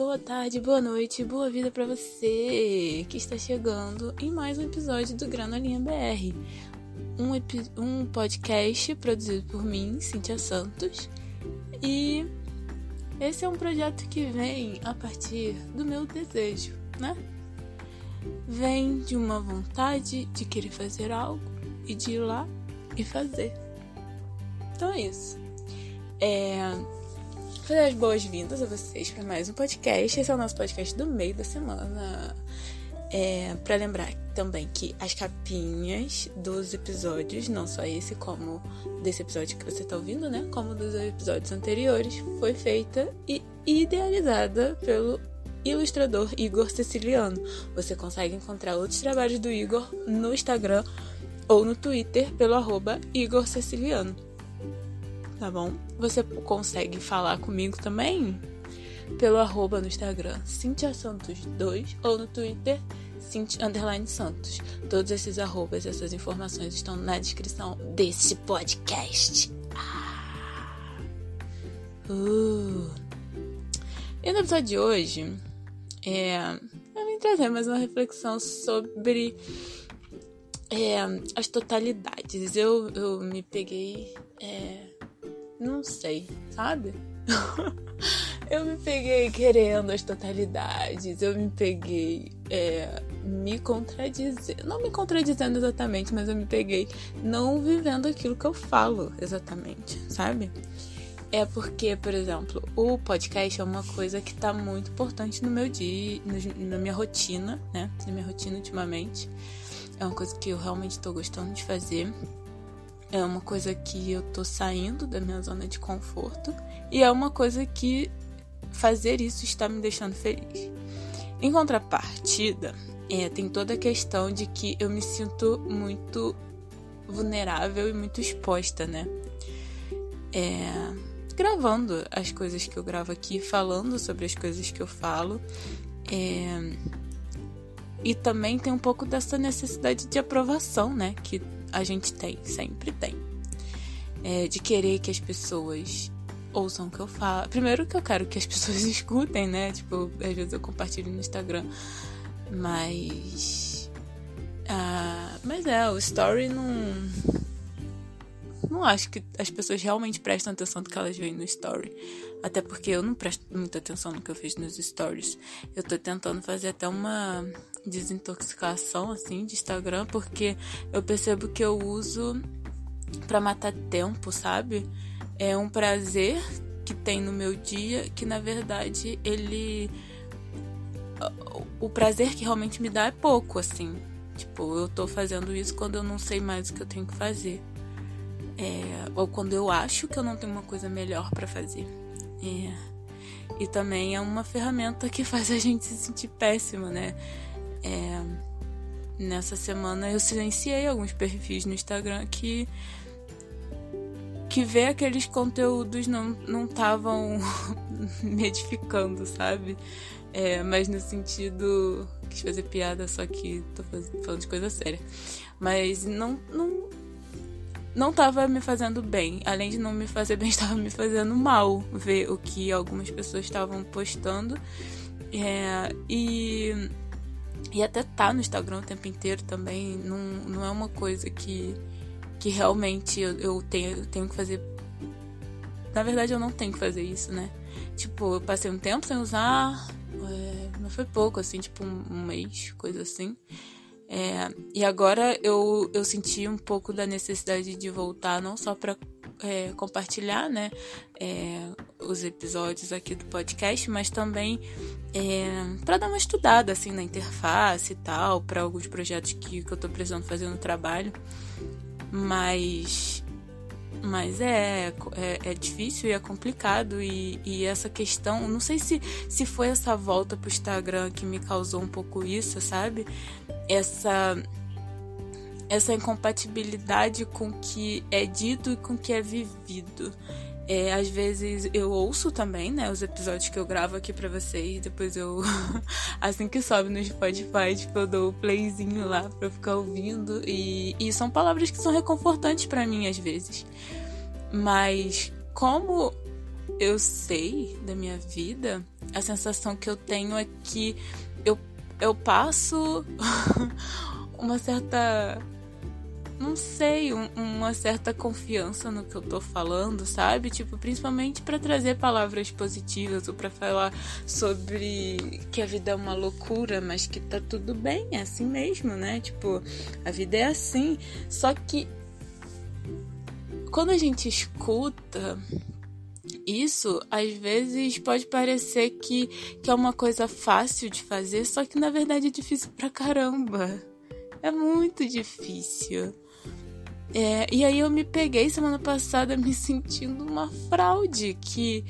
boa tarde, boa noite, boa vida para você que está chegando em mais um episódio do Granolinha BR. Um, um podcast produzido por mim, Cintia Santos. E esse é um projeto que vem a partir do meu desejo, né? Vem de uma vontade de querer fazer algo e de ir lá e fazer. Então é isso. É Fazer as boas-vindas a vocês para mais um podcast. Esse é o nosso podcast do meio da semana. É, para lembrar também que as capinhas dos episódios, não só esse, como desse episódio que você está ouvindo, né? Como dos episódios anteriores, foi feita e idealizada pelo ilustrador Igor Ceciliano. Você consegue encontrar outros trabalhos do Igor no Instagram ou no Twitter pelo arroba Igor Ceciliano tá bom? Você consegue falar comigo também pelo arroba no Instagram Cintia Santos 2 ou no Twitter Cintia Underline Santos. Todos esses arrobas, essas informações estão na descrição desse podcast. Ah. Uh. E no episódio de hoje, é, eu vim trazer mais uma reflexão sobre é, as totalidades. Eu, eu me peguei é, não sei, sabe? eu me peguei querendo as totalidades, eu me peguei é, me contradizendo. Não me contradizendo exatamente, mas eu me peguei não vivendo aquilo que eu falo exatamente, sabe? É porque, por exemplo, o podcast é uma coisa que tá muito importante no meu dia, na minha rotina, né? Na minha rotina ultimamente. É uma coisa que eu realmente tô gostando de fazer. É uma coisa que eu tô saindo da minha zona de conforto e é uma coisa que fazer isso está me deixando feliz. Em contrapartida, é, tem toda a questão de que eu me sinto muito vulnerável e muito exposta, né? É, gravando as coisas que eu gravo aqui, falando sobre as coisas que eu falo. É, e também tem um pouco dessa necessidade de aprovação, né? Que a gente tem, sempre tem. É, de querer que as pessoas ouçam o que eu falo. Primeiro que eu quero que as pessoas escutem, né? Tipo, às vezes eu compartilho no Instagram. Mas. Ah, mas é, o story não. Não acho que as pessoas realmente prestam atenção no que elas veem no story. Até porque eu não presto muita atenção no que eu fiz nos stories. Eu tô tentando fazer até uma desintoxicação assim de Instagram, porque eu percebo que eu uso para matar tempo, sabe? É um prazer que tem no meu dia que na verdade ele o prazer que realmente me dá é pouco assim. Tipo, eu tô fazendo isso quando eu não sei mais o que eu tenho que fazer. É, ou quando eu acho que eu não tenho uma coisa melhor para fazer. É, e também é uma ferramenta que faz a gente se sentir péssimo, né? É, nessa semana eu silenciei alguns perfis no Instagram que que ver aqueles conteúdos não não estavam me edificando, sabe? É, mas no sentido quis fazer piada, só que tô falando de coisa séria. Mas não não não estava me fazendo bem. Além de não me fazer bem, estava me fazendo mal ver o que algumas pessoas estavam postando. É, e e até tá no Instagram o tempo inteiro também. Não, não é uma coisa que, que realmente eu, eu, tenho, eu tenho que fazer. Na verdade, eu não tenho que fazer isso, né? Tipo, eu passei um tempo sem usar. É, não foi pouco, assim, tipo um, um mês, coisa assim. É, e agora eu, eu senti um pouco da necessidade de voltar, não só para é, compartilhar né, é, os episódios aqui do podcast, mas também é, para dar uma estudada assim na interface e tal, para alguns projetos que, que eu estou precisando fazer no trabalho. Mas mas é, é, é, difícil e é complicado. E, e, essa questão, não sei se, se foi essa volta pro Instagram que me causou um pouco isso, sabe? Essa essa incompatibilidade com o que é dito e com o que é vivido. É, às vezes eu ouço também, né, os episódios que eu gravo aqui para vocês, depois eu, assim que sobe no Spotify, tipo, eu dou o playzinho lá pra ficar ouvindo, e, e são palavras que são reconfortantes para mim às vezes. Mas como eu sei da minha vida, a sensação que eu tenho é que eu, eu passo uma certa não sei, um, uma certa confiança no que eu tô falando, sabe? Tipo, principalmente para trazer palavras positivas ou para falar sobre que a vida é uma loucura, mas que tá tudo bem, é assim mesmo, né? Tipo, a vida é assim. Só que quando a gente escuta isso, às vezes pode parecer que, que é uma coisa fácil de fazer, só que na verdade é difícil pra caramba. É muito difícil. É, e aí eu me peguei semana passada me sentindo uma fraude, que,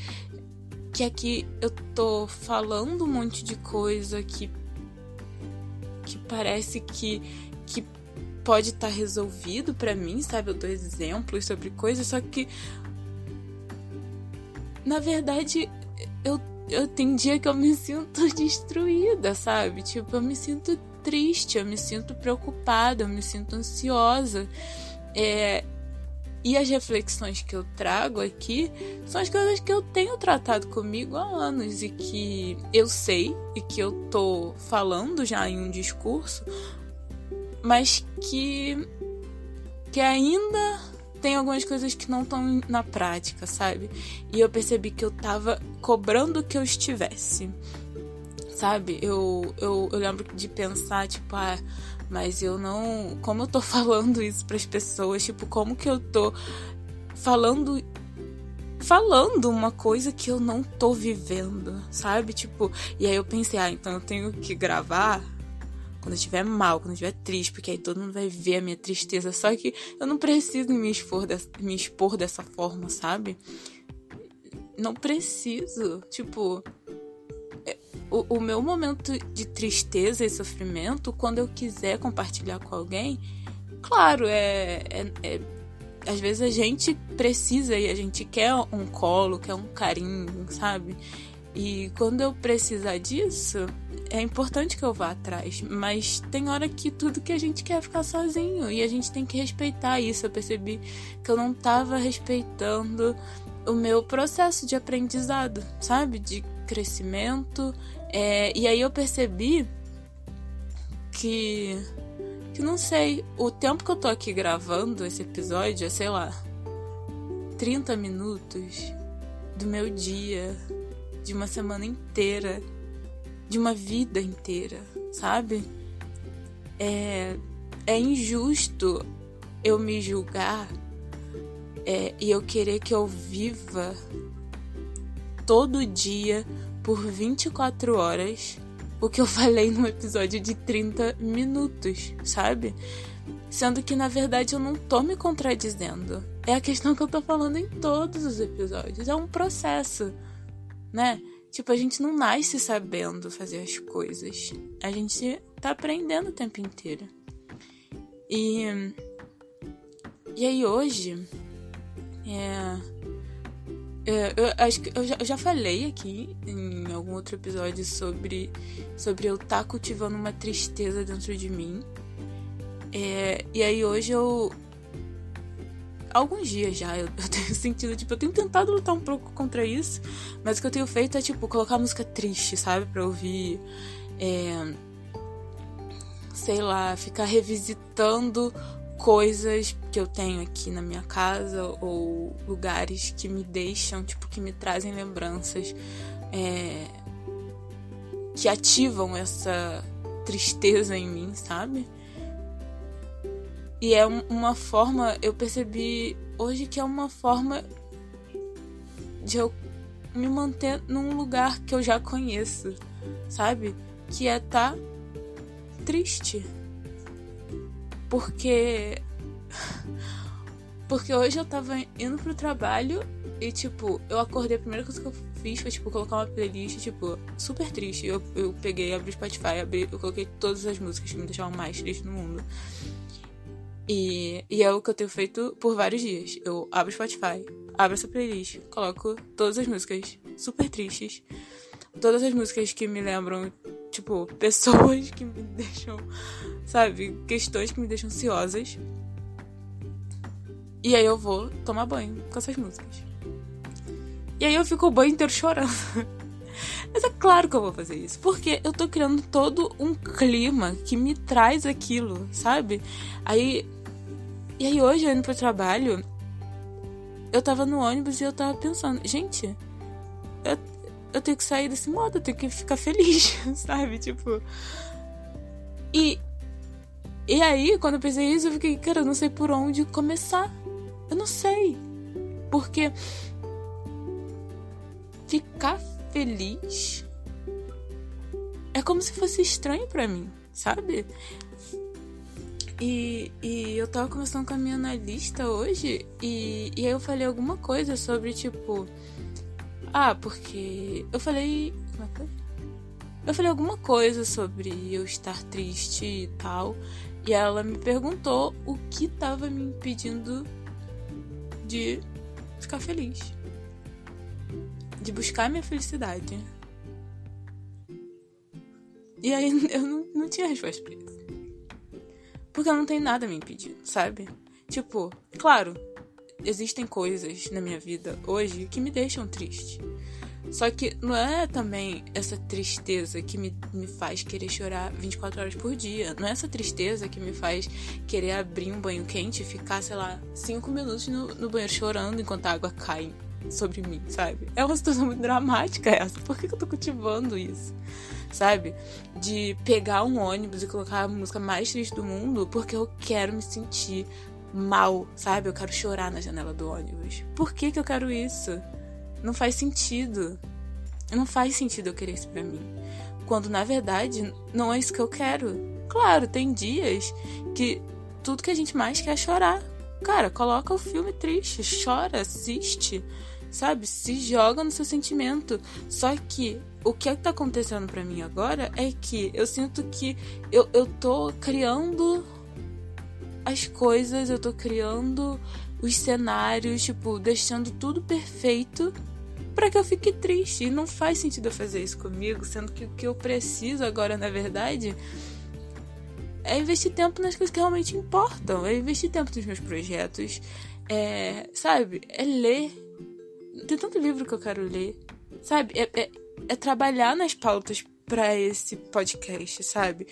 que aqui eu tô falando um monte de coisa que, que parece que, que pode estar tá resolvido para mim, sabe? Eu dou exemplos sobre coisas, só que na verdade eu, eu tenho dia que eu me sinto destruída, sabe? Tipo, eu me sinto triste, eu me sinto preocupada, eu me sinto ansiosa. É, e as reflexões que eu trago aqui são as coisas que eu tenho tratado comigo há anos e que eu sei e que eu tô falando já em um discurso, mas que que ainda tem algumas coisas que não estão na prática, sabe? E eu percebi que eu tava cobrando que eu estivesse. Sabe? Eu, eu, eu lembro de pensar, tipo, ah, mas eu não. Como eu tô falando isso para as pessoas? Tipo, como que eu tô falando. Falando uma coisa que eu não tô vivendo, sabe? Tipo, e aí eu pensei, ah, então eu tenho que gravar quando eu estiver mal, quando eu estiver triste, porque aí todo mundo vai ver a minha tristeza. Só que eu não preciso me expor, de, me expor dessa forma, sabe? Não preciso. Tipo, o, o meu momento de tristeza e sofrimento, quando eu quiser compartilhar com alguém, claro, é, é, é às vezes a gente precisa e a gente quer um colo, quer um carinho, sabe? E quando eu precisar disso, é importante que eu vá atrás. Mas tem hora que tudo que a gente quer é ficar sozinho. E a gente tem que respeitar isso. Eu percebi que eu não estava respeitando o meu processo de aprendizado, sabe? De crescimento. É, e aí eu percebi que. Que não sei, o tempo que eu tô aqui gravando esse episódio é, sei lá, 30 minutos do meu dia, de uma semana inteira, de uma vida inteira, sabe? É, é injusto eu me julgar é, e eu querer que eu viva todo dia por 24 horas o que eu falei num episódio de 30 minutos, sabe? Sendo que na verdade eu não tô me contradizendo. É a questão que eu tô falando em todos os episódios. É um processo, né? Tipo, a gente não nasce sabendo fazer as coisas. A gente tá aprendendo o tempo inteiro. E. E aí hoje. É é, eu acho que eu já, eu já, falei aqui em algum outro episódio sobre, sobre eu estar tá cultivando uma tristeza dentro de mim. É, e aí hoje eu. Alguns dias já eu, eu, tenho sentido, tipo, eu tenho tentado lutar um pouco contra isso, mas o que eu tenho feito é, tipo, colocar música triste, sabe? Pra ouvir. É, sei lá, ficar revisitando coisas que eu tenho aqui na minha casa ou lugares que me deixam, tipo, que me trazem lembranças é, que ativam essa tristeza em mim, sabe? E é uma forma, eu percebi hoje que é uma forma de eu me manter num lugar que eu já conheço, sabe? Que é estar tá triste porque. Porque hoje eu tava indo pro trabalho e, tipo, eu acordei, a primeira coisa que eu fiz foi, tipo, colocar uma playlist, tipo, super triste. Eu, eu peguei, abri o Spotify, abri, eu coloquei todas as músicas que me deixavam mais triste no mundo. E, e é o que eu tenho feito por vários dias. Eu abro o Spotify, abro essa playlist, coloco todas as músicas super tristes. Todas as músicas que me lembram Tipo, pessoas que me deixam, sabe, questões que me deixam ansiosas. E aí eu vou tomar banho com essas músicas. E aí eu fico o banho inteiro chorando. Mas é claro que eu vou fazer isso. Porque eu tô criando todo um clima que me traz aquilo, sabe? Aí. E aí hoje, eu indo pro trabalho, eu tava no ônibus e eu tava pensando, gente, eu, eu tenho que sair desse modo, eu tenho que ficar feliz, sabe? Tipo. E. E aí, quando eu pensei isso, eu fiquei, cara, eu não sei por onde começar. Eu não sei. Porque ficar feliz é como se fosse estranho para mim, sabe? E, e eu tava conversando com a minha analista hoje e, e aí eu falei alguma coisa sobre tipo. Ah, porque. Eu falei. Como é que foi? Eu falei alguma coisa sobre eu estar triste e tal. E ela me perguntou o que tava me impedindo de ficar feliz de buscar minha felicidade. E aí eu não, não tinha resposta pra isso. Porque não tem nada me impedindo, sabe? Tipo, claro, existem coisas na minha vida hoje que me deixam triste. Só que não é também essa tristeza que me, me faz querer chorar 24 horas por dia. Não é essa tristeza que me faz querer abrir um banho quente e ficar, sei lá, 5 minutos no, no banheiro chorando enquanto a água cai sobre mim, sabe? É uma situação muito dramática essa. Por que, que eu tô cultivando isso? Sabe? De pegar um ônibus e colocar a música mais triste do mundo porque eu quero me sentir mal, sabe? Eu quero chorar na janela do ônibus. Por que, que eu quero isso? Não faz sentido. Não faz sentido eu querer isso pra mim. Quando na verdade não é isso que eu quero. Claro, tem dias que tudo que a gente mais quer é chorar. Cara, coloca o filme triste, chora, assiste sabe? Se joga no seu sentimento. Só que o que é tá acontecendo para mim agora é que eu sinto que eu, eu tô criando as coisas, eu tô criando os cenários, tipo, deixando tudo perfeito para que eu fique triste. E não faz sentido eu fazer isso comigo, sendo que o que eu preciso agora, na verdade, é investir tempo nas coisas que realmente importam. É investir tempo nos meus projetos. É, sabe? É ler tem tanto livro que eu quero ler. Sabe? É, é, é trabalhar nas pautas para esse podcast, sabe?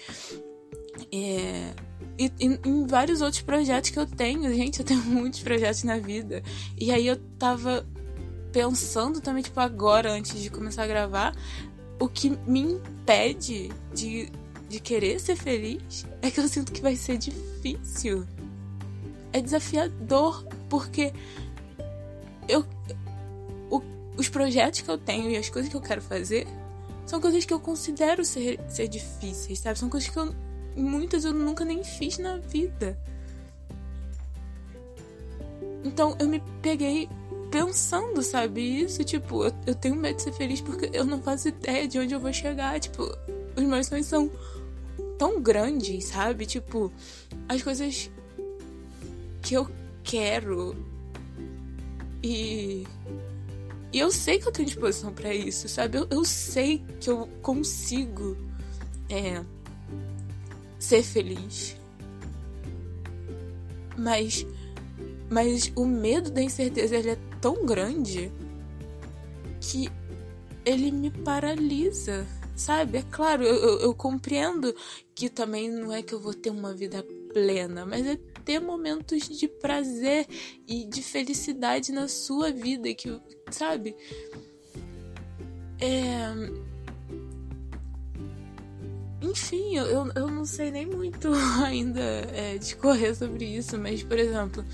É, e em vários outros projetos que eu tenho, gente, eu tenho muitos projetos na vida. E aí eu tava pensando também, tipo, agora, antes de começar a gravar, o que me impede de, de querer ser feliz é que eu sinto que vai ser difícil. É desafiador, porque eu, os projetos que eu tenho e as coisas que eu quero fazer são coisas que eu considero ser, ser difíceis, sabe? São coisas que eu, muitas eu nunca nem fiz na vida. Então eu me peguei pensando, sabe? Isso, tipo, eu, eu tenho medo de ser feliz porque eu não faço ideia de onde eu vou chegar. Tipo, os meus sonhos são tão grandes, sabe? Tipo, as coisas que eu quero e e eu sei que eu tenho disposição para isso, sabe? Eu, eu, sei que eu consigo é, ser feliz. Mas, mas o medo da incerteza ele é tão grande que ele me paralisa, sabe? É claro, eu, eu, eu compreendo que também não é que eu vou ter uma vida plena, mas é ter momentos de prazer e de felicidade na sua vida, que, sabe? É... Enfim, eu, eu não sei nem muito ainda é, discorrer sobre isso, mas, por exemplo,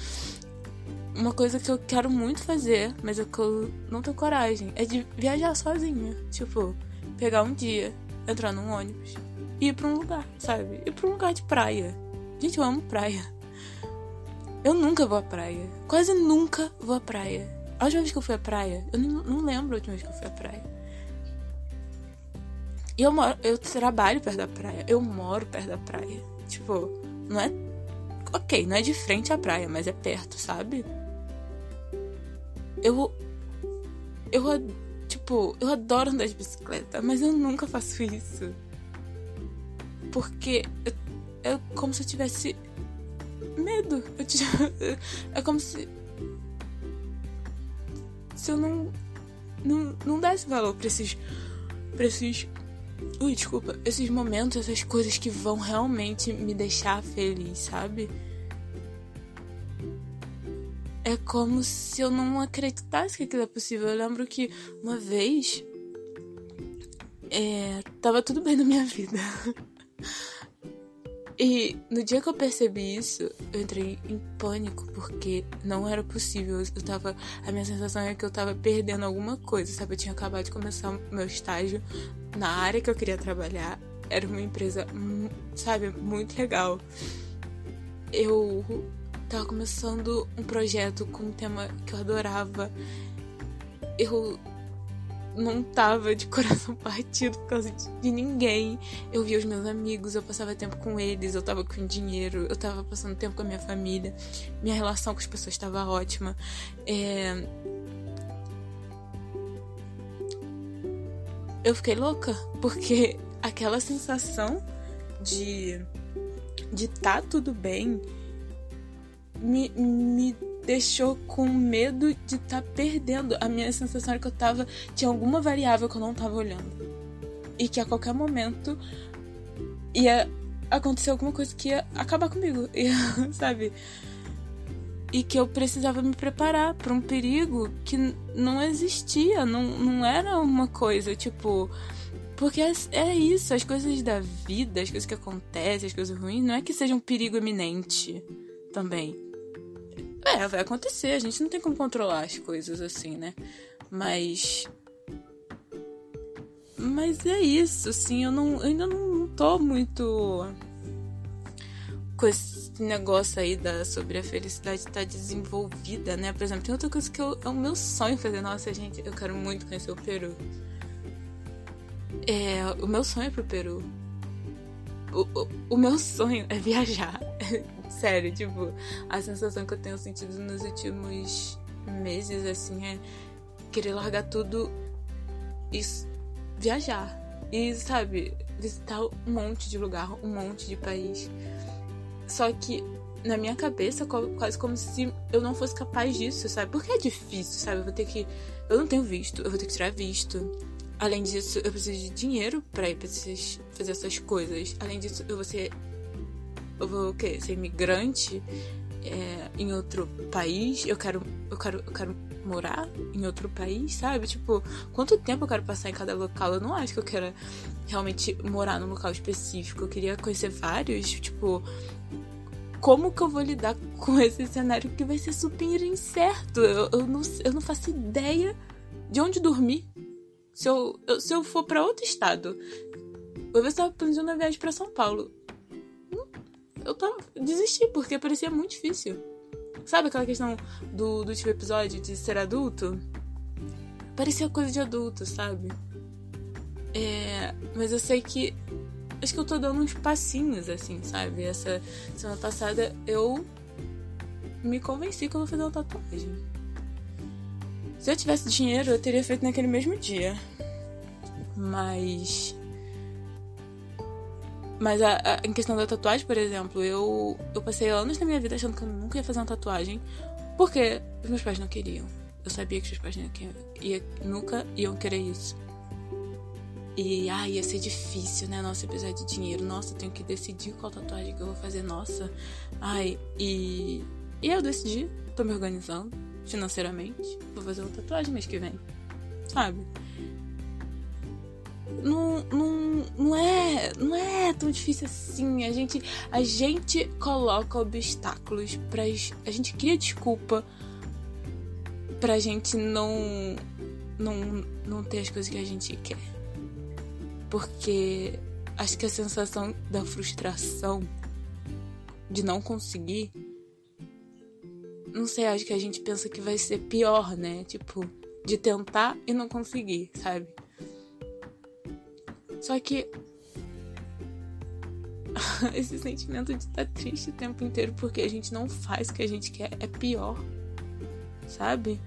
uma coisa que eu quero muito fazer, mas é que eu não tenho coragem, é de viajar sozinha. Tipo, pegar um dia, entrar num ônibus e ir pra um lugar, sabe? Ir pra um lugar de praia. Gente, eu amo praia. Eu nunca vou à praia. Quase nunca vou à praia. A última vez que eu fui à praia, eu não, não lembro a última vez que eu fui à praia. E eu moro, eu trabalho perto da praia. Eu moro perto da praia. Tipo, não é. Ok, não é de frente à praia, mas é perto, sabe? Eu. Eu. Tipo, eu adoro andar de bicicleta, mas eu nunca faço isso. Porque é como se eu tivesse medo. Eu. É como se. Se eu não, não. Não desse valor pra esses pra esses. Ui, desculpa. Esses momentos, essas coisas que vão realmente me deixar feliz, sabe? É como se eu não acreditasse que aquilo é possível. Eu lembro que uma vez. É, tava tudo bem na minha vida. E no dia que eu percebi isso, eu entrei em pânico, porque não era possível. Eu tava. A minha sensação é que eu tava perdendo alguma coisa, sabe? Eu tinha acabado de começar meu estágio na área que eu queria trabalhar. Era uma empresa, sabe, muito legal. Eu tava começando um projeto com um tema que eu adorava. Eu não tava de coração partido por causa de, ninguém. Eu via os meus amigos, eu passava tempo com eles, eu tava com dinheiro, eu tava passando tempo com a minha família. Minha relação com as pessoas estava ótima. É... Eu fiquei louca, porque aquela sensação de de tá tudo bem me, me deixou com medo de tá perdendo. A minha sensação era que eu tava. Tinha alguma variável que eu não tava olhando. E que a qualquer momento ia acontecer alguma coisa que ia acabar comigo. Ia, sabe? E que eu precisava me preparar para um perigo que não existia. Não, não era uma coisa tipo. Porque é, é isso, as coisas da vida, as coisas que acontecem, as coisas ruins, não é que seja um perigo eminente também. É, vai acontecer, a gente não tem como controlar as coisas assim, né? Mas. Mas é isso, assim, eu, não, eu ainda não tô muito com esse negócio aí da, sobre a felicidade estar tá desenvolvida, né? Por exemplo, tem outra coisa que eu, é o meu sonho fazer. Nossa, gente, eu quero muito conhecer o Peru. É, o meu sonho é pro Peru. O, o, o meu sonho é viajar. Sério, tipo, a sensação que eu tenho sentido nos últimos meses, assim, é querer largar tudo e viajar. E, sabe, visitar um monte de lugar, um monte de país. Só que na minha cabeça, quase como se eu não fosse capaz disso, sabe? Porque é difícil, sabe? Eu vou ter que. Eu não tenho visto, eu vou ter que tirar visto. Além disso, eu preciso de dinheiro pra ir pra fazer essas coisas. Além disso, eu vou ser eu vou o quê? Ser imigrante é, em outro país? Eu quero, eu quero, eu quero morar em outro país, sabe? Tipo, quanto tempo eu quero passar em cada local? Eu não acho que eu quero realmente morar num local específico. Eu queria conhecer vários, tipo, como que eu vou lidar com esse cenário que vai ser super incerto? Eu, eu, não, eu não faço ideia de onde dormir. Se eu, eu se eu for para outro estado, eu estar planejando a viagem para São Paulo eu tava, desisti, porque parecia muito difícil. Sabe aquela questão do, do último episódio de ser adulto? Parecia coisa de adulto, sabe? É, mas eu sei que. Acho que eu tô dando uns passinhos, assim, sabe? Essa semana passada eu me convenci que eu vou fazer uma tatuagem. Se eu tivesse dinheiro, eu teria feito naquele mesmo dia. Mas mas a, a, em questão da tatuagem, por exemplo, eu, eu passei anos da minha vida achando que eu nunca ia fazer uma tatuagem porque os meus pais não queriam. Eu sabia que os meus pais ia, nunca iam querer isso. E ai, ia ser difícil, né? Nossa, precisar de dinheiro. Nossa, eu tenho que decidir qual tatuagem que eu vou fazer. Nossa, ai, e. E eu decidi, tô me organizando financeiramente. Vou fazer uma tatuagem mês que vem. Sabe? Não, não, não, é, não é tão difícil assim. A gente, a gente coloca obstáculos para a gente cria desculpa pra gente não, não, não ter as coisas que a gente quer. Porque acho que a sensação da frustração de não conseguir. Não sei, acho que a gente pensa que vai ser pior, né? Tipo, de tentar e não conseguir, sabe? Só que esse sentimento de estar triste o tempo inteiro porque a gente não faz o que a gente quer é pior, sabe?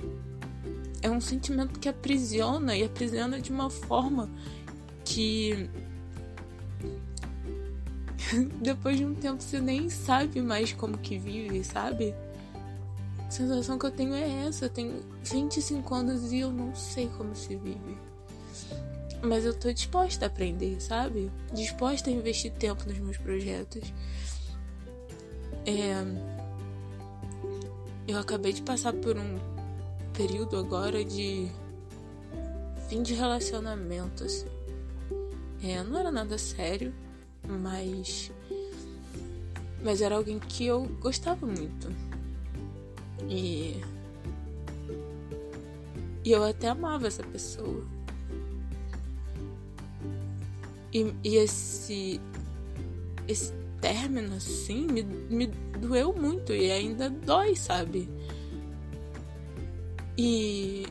É um sentimento que aprisiona e aprisiona de uma forma que depois de um tempo você nem sabe mais como que vive, sabe? A sensação que eu tenho é essa. Eu tenho 25 anos e eu não sei como se vive. Mas eu tô disposta a aprender, sabe? Disposta a investir tempo nos meus projetos. É, eu acabei de passar por um período agora de fim de relacionamento, assim. É, não era nada sério, mas. Mas era alguém que eu gostava muito. E. E eu até amava essa pessoa. E, e esse. Esse término, assim, me, me doeu muito e ainda dói, sabe? E,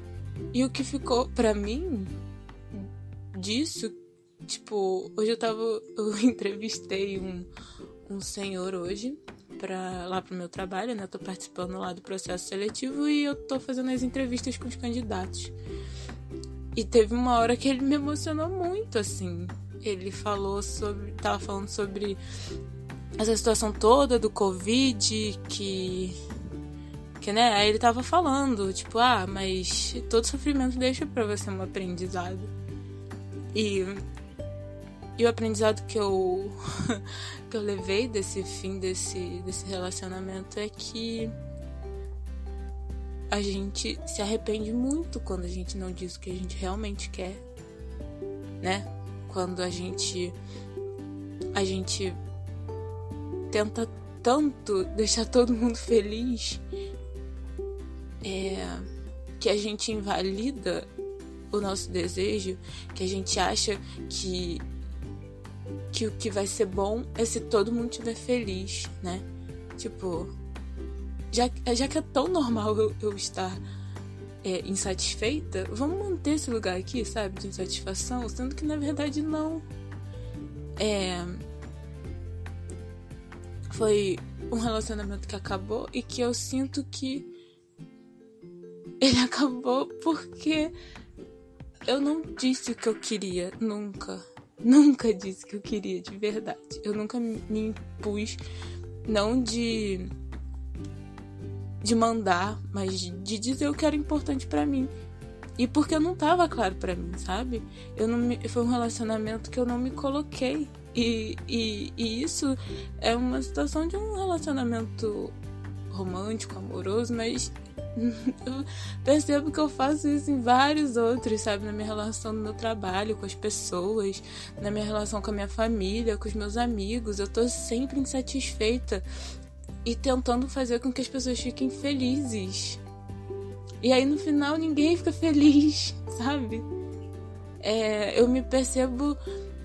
e o que ficou para mim disso, tipo, hoje eu tava. Eu entrevistei um, um senhor hoje para lá pro meu trabalho, né? Eu tô participando lá do processo seletivo e eu tô fazendo as entrevistas com os candidatos. E teve uma hora que ele me emocionou muito, assim. Ele falou sobre. tava falando sobre essa situação toda do Covid, que. Que, né? Aí ele tava falando, tipo, ah, mas todo sofrimento deixa pra você um aprendizado. E, e o aprendizado que eu, que eu levei desse fim desse, desse relacionamento é que a gente se arrepende muito quando a gente não diz o que a gente realmente quer, né? Quando a gente a gente tenta tanto deixar todo mundo feliz é, que a gente invalida o nosso desejo, que a gente acha que que o que vai ser bom é se todo mundo estiver feliz, né? Tipo, já, já que é tão normal eu, eu estar é, insatisfeita, vamos manter esse lugar aqui, sabe, de insatisfação, sendo que na verdade não. É, foi um relacionamento que acabou e que eu sinto que ele acabou porque eu não disse o que eu queria, nunca. Nunca disse que eu queria de verdade. Eu nunca me impus, não de de mandar, mas de dizer o que era importante para mim. E porque não tava claro para mim, sabe? Eu não me, foi um relacionamento que eu não me coloquei e, e, e isso é uma situação de um relacionamento romântico, amoroso, mas eu percebo que eu faço isso em vários outros, sabe? Na minha relação no meu trabalho, com as pessoas, na minha relação com a minha família, com os meus amigos. Eu tô sempre insatisfeita e tentando fazer com que as pessoas fiquem felizes. E aí no final ninguém fica feliz, sabe? É, eu me percebo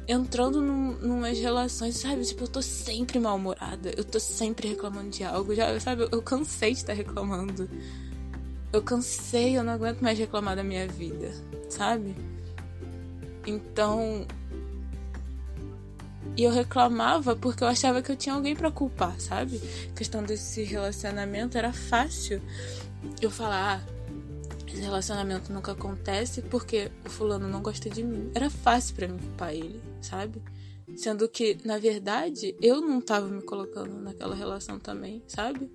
entrando num, numas relações, sabe? Tipo, eu tô sempre mal-humorada. Eu tô sempre reclamando de algo. Já, sabe? Eu cansei de estar reclamando. Eu cansei, eu não aguento mais reclamar da minha vida, sabe? Então. E eu reclamava porque eu achava que eu tinha alguém para culpar, sabe? A questão desse relacionamento era fácil eu falar, ah, esse relacionamento nunca acontece porque o fulano não gosta de mim. Era fácil para mim culpar ele, sabe? Sendo que, na verdade, eu não tava me colocando naquela relação também, sabe?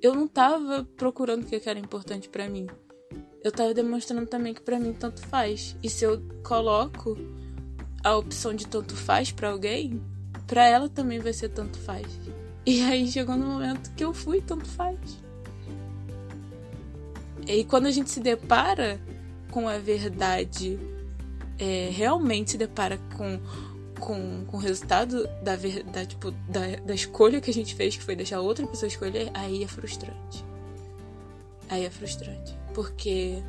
Eu não tava procurando o que era importante para mim. Eu tava demonstrando também que para mim tanto faz. E se eu coloco a opção de tanto faz para alguém, para ela também vai ser tanto faz. E aí chegou no momento que eu fui tanto faz. E quando a gente se depara com a verdade, é, realmente se depara com, com, com o resultado da, verdade, tipo, da, da escolha que a gente fez, que foi deixar outra pessoa escolher, aí é frustrante. Aí é frustrante. Porque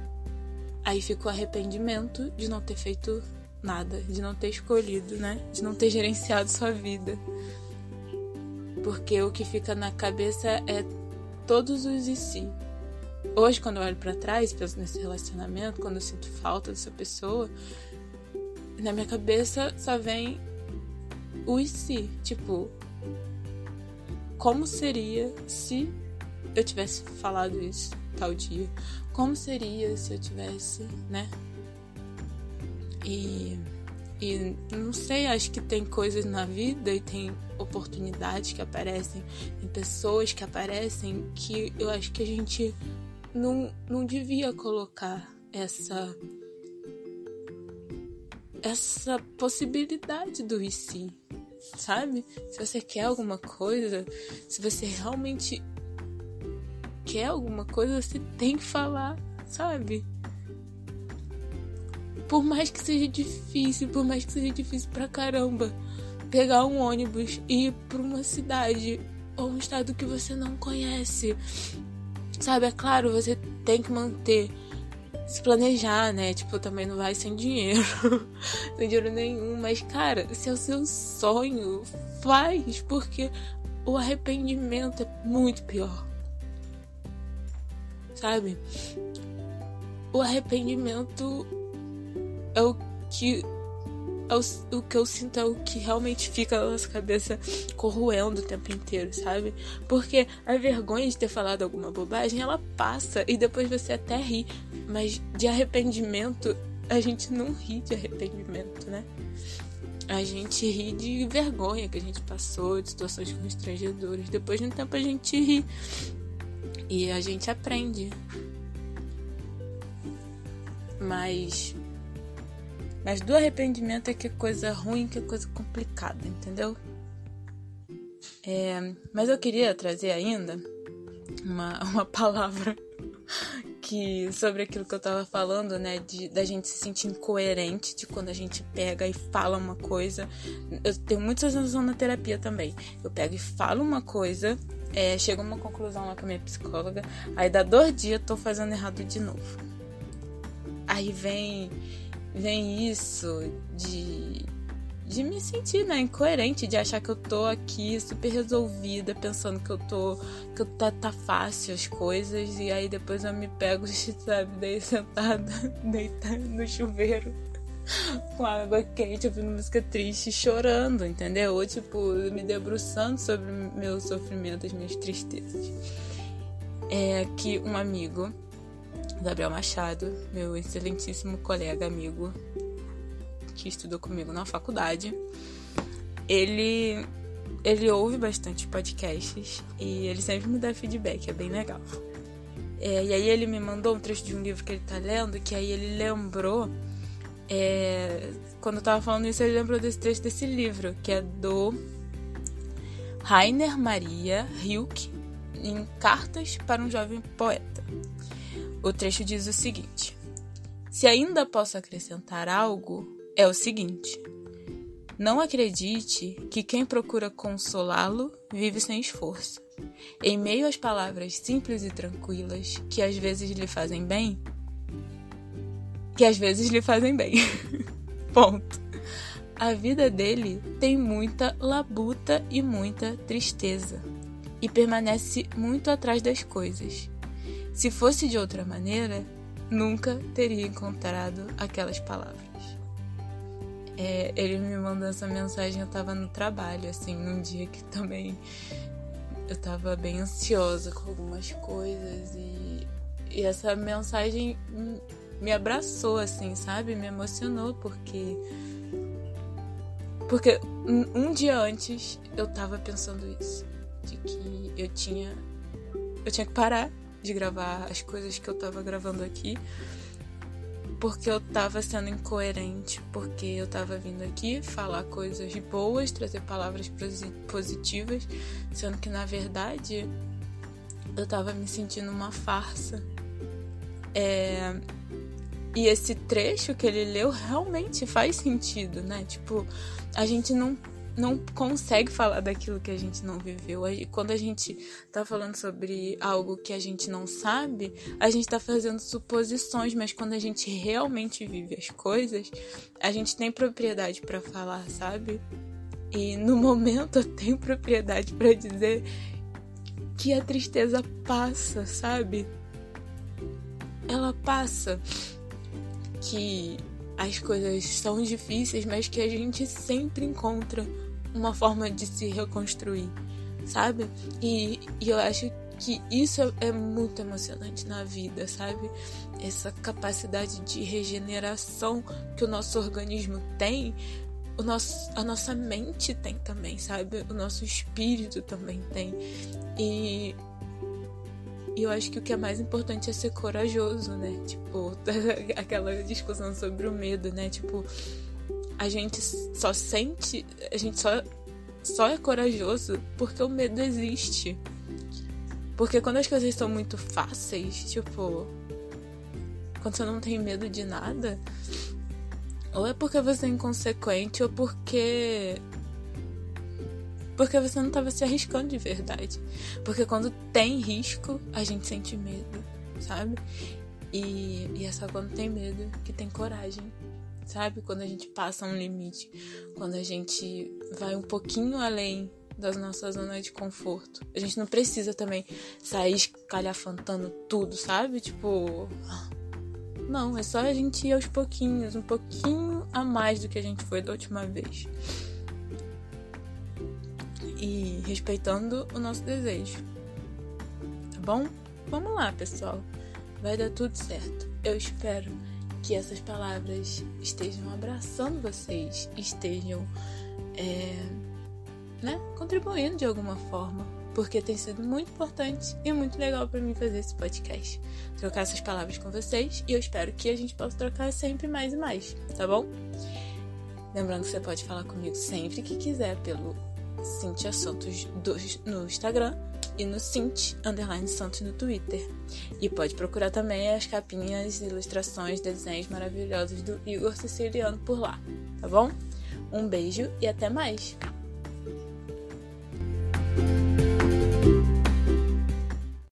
aí fica o arrependimento de não ter feito nada, de não ter escolhido, né? De não ter gerenciado sua vida. Porque o que fica na cabeça é todos os e si. Hoje, quando eu olho para trás, penso nesse relacionamento, quando eu sinto falta dessa pessoa, na minha cabeça só vem o e se. Tipo, como seria se eu tivesse falado isso tal dia? Como seria se eu tivesse, né? E, e não sei, acho que tem coisas na vida e tem oportunidades que aparecem, tem pessoas que aparecem que eu acho que a gente não, não devia colocar essa essa possibilidade do e se, sabe? Se você quer alguma coisa, se você realmente quer alguma coisa, você tem que falar, sabe? Por mais que seja difícil, por mais que seja difícil pra caramba, pegar um ônibus e ir pra uma cidade ou um estado que você não conhece. Sabe, é claro, você tem que manter se planejar, né? Tipo, também não vai sem dinheiro, sem dinheiro nenhum. Mas, cara, se é o seu sonho, faz, porque o arrependimento é muito pior. Sabe? O arrependimento é o que é o, o que eu sinto é o que realmente fica na nossa cabeça corroendo o tempo inteiro, sabe? Porque a vergonha de ter falado alguma bobagem, ela passa e depois você até ri, mas de arrependimento, a gente não ri de arrependimento, né? A gente ri de vergonha que a gente passou, de situações constrangedoras. Depois de um tempo a gente ri e a gente aprende. Mas mas do arrependimento é que é coisa ruim, que é coisa complicada, entendeu? É, mas eu queria trazer ainda uma, uma palavra que sobre aquilo que eu tava falando, né, de da gente se sentir incoerente, de quando a gente pega e fala uma coisa. Eu tenho muita sensação na terapia também. Eu pego e falo uma coisa, é, chego a uma conclusão lá com a minha psicóloga, aí dá dois dias tô fazendo errado de novo. Aí vem vem isso de de me sentir, né, incoerente, de achar que eu tô aqui super resolvida, pensando que eu tô. que tá, tá fácil as coisas, e aí depois eu me pego, sabe, daí sentada, deitada no chuveiro, com água quente, ouvindo música triste, chorando, entendeu? Ou tipo, me debruçando sobre meu sofrimento, as minhas tristezas. É que um amigo Gabriel Machado, meu excelentíssimo colega, amigo, que estudou comigo na faculdade. Ele ele ouve bastante podcasts e ele sempre me dá feedback, é bem legal. É, e aí ele me mandou um trecho de um livro que ele tá lendo, que aí ele lembrou. É, quando eu tava falando isso, ele lembrou desse trecho desse livro, que é do Rainer Maria Rilke, em Cartas para um Jovem Poeta. O trecho diz o seguinte: Se ainda posso acrescentar algo, é o seguinte: Não acredite que quem procura consolá-lo vive sem esforço. Em meio às palavras simples e tranquilas que às vezes lhe fazem bem, que às vezes lhe fazem bem. Ponto. A vida dele tem muita labuta e muita tristeza e permanece muito atrás das coisas. Se fosse de outra maneira, nunca teria encontrado aquelas palavras. É, ele me mandou essa mensagem, eu tava no trabalho, assim, num dia que também eu tava bem ansiosa com algumas coisas e, e essa mensagem me abraçou, assim, sabe? Me emocionou porque. Porque um, dia antes eu tava pensando isso, de que eu tinha. Eu tinha que parar de gravar as coisas que eu tava gravando aqui, porque eu tava sendo incoerente, porque eu tava vindo aqui falar coisas boas, trazer palavras positivas, sendo que na verdade eu tava me sentindo uma farsa. É... E esse trecho que ele leu realmente faz sentido, né? Tipo, a gente não não consegue falar daquilo que a gente não viveu. Quando a gente tá falando sobre algo que a gente não sabe, a gente tá fazendo suposições, mas quando a gente realmente vive as coisas, a gente tem propriedade para falar, sabe? E no momento eu tenho propriedade para dizer que a tristeza passa, sabe? Ela passa. Que as coisas são difíceis, mas que a gente sempre encontra uma forma de se reconstruir, sabe? E, e eu acho que isso é, muito emocionante na vida, sabe? Essa capacidade de regeneração que o nosso organismo tem, o nosso, a nossa mente tem também, sabe? O nosso espírito também tem. E, e eu acho que o que é mais importante é ser corajoso, né? Tipo, aquela discussão sobre o medo, né? Tipo, a gente só sente, a gente só, só é corajoso porque o medo existe. Porque quando as coisas estão muito fáceis, tipo, quando você não tem medo de nada, ou é porque você é inconsequente, ou porque. Porque você não estava se arriscando de verdade. Porque quando tem risco, a gente sente medo, sabe? E, e é só quando tem medo que tem coragem, sabe? Quando a gente passa um limite, quando a gente vai um pouquinho além da nossa zona de conforto. A gente não precisa também sair escalhafantando tudo, sabe? Tipo. Não, é só a gente ir aos pouquinhos, um pouquinho a mais do que a gente foi da última vez. E respeitando o nosso desejo. Tá bom? Vamos lá, pessoal. Vai dar tudo certo. Eu espero que essas palavras estejam abraçando vocês, estejam é, né, contribuindo de alguma forma, porque tem sido muito importante e muito legal para mim fazer esse podcast, trocar essas palavras com vocês e eu espero que a gente possa trocar sempre mais e mais, tá bom? Lembrando que você pode falar comigo sempre que quiser pelo Cintia Santos no Instagram e no Cint Underline Santos no Twitter. E pode procurar também as capinhas, ilustrações, desenhos maravilhosos do Igor Siciliano por lá, tá bom? Um beijo e até mais!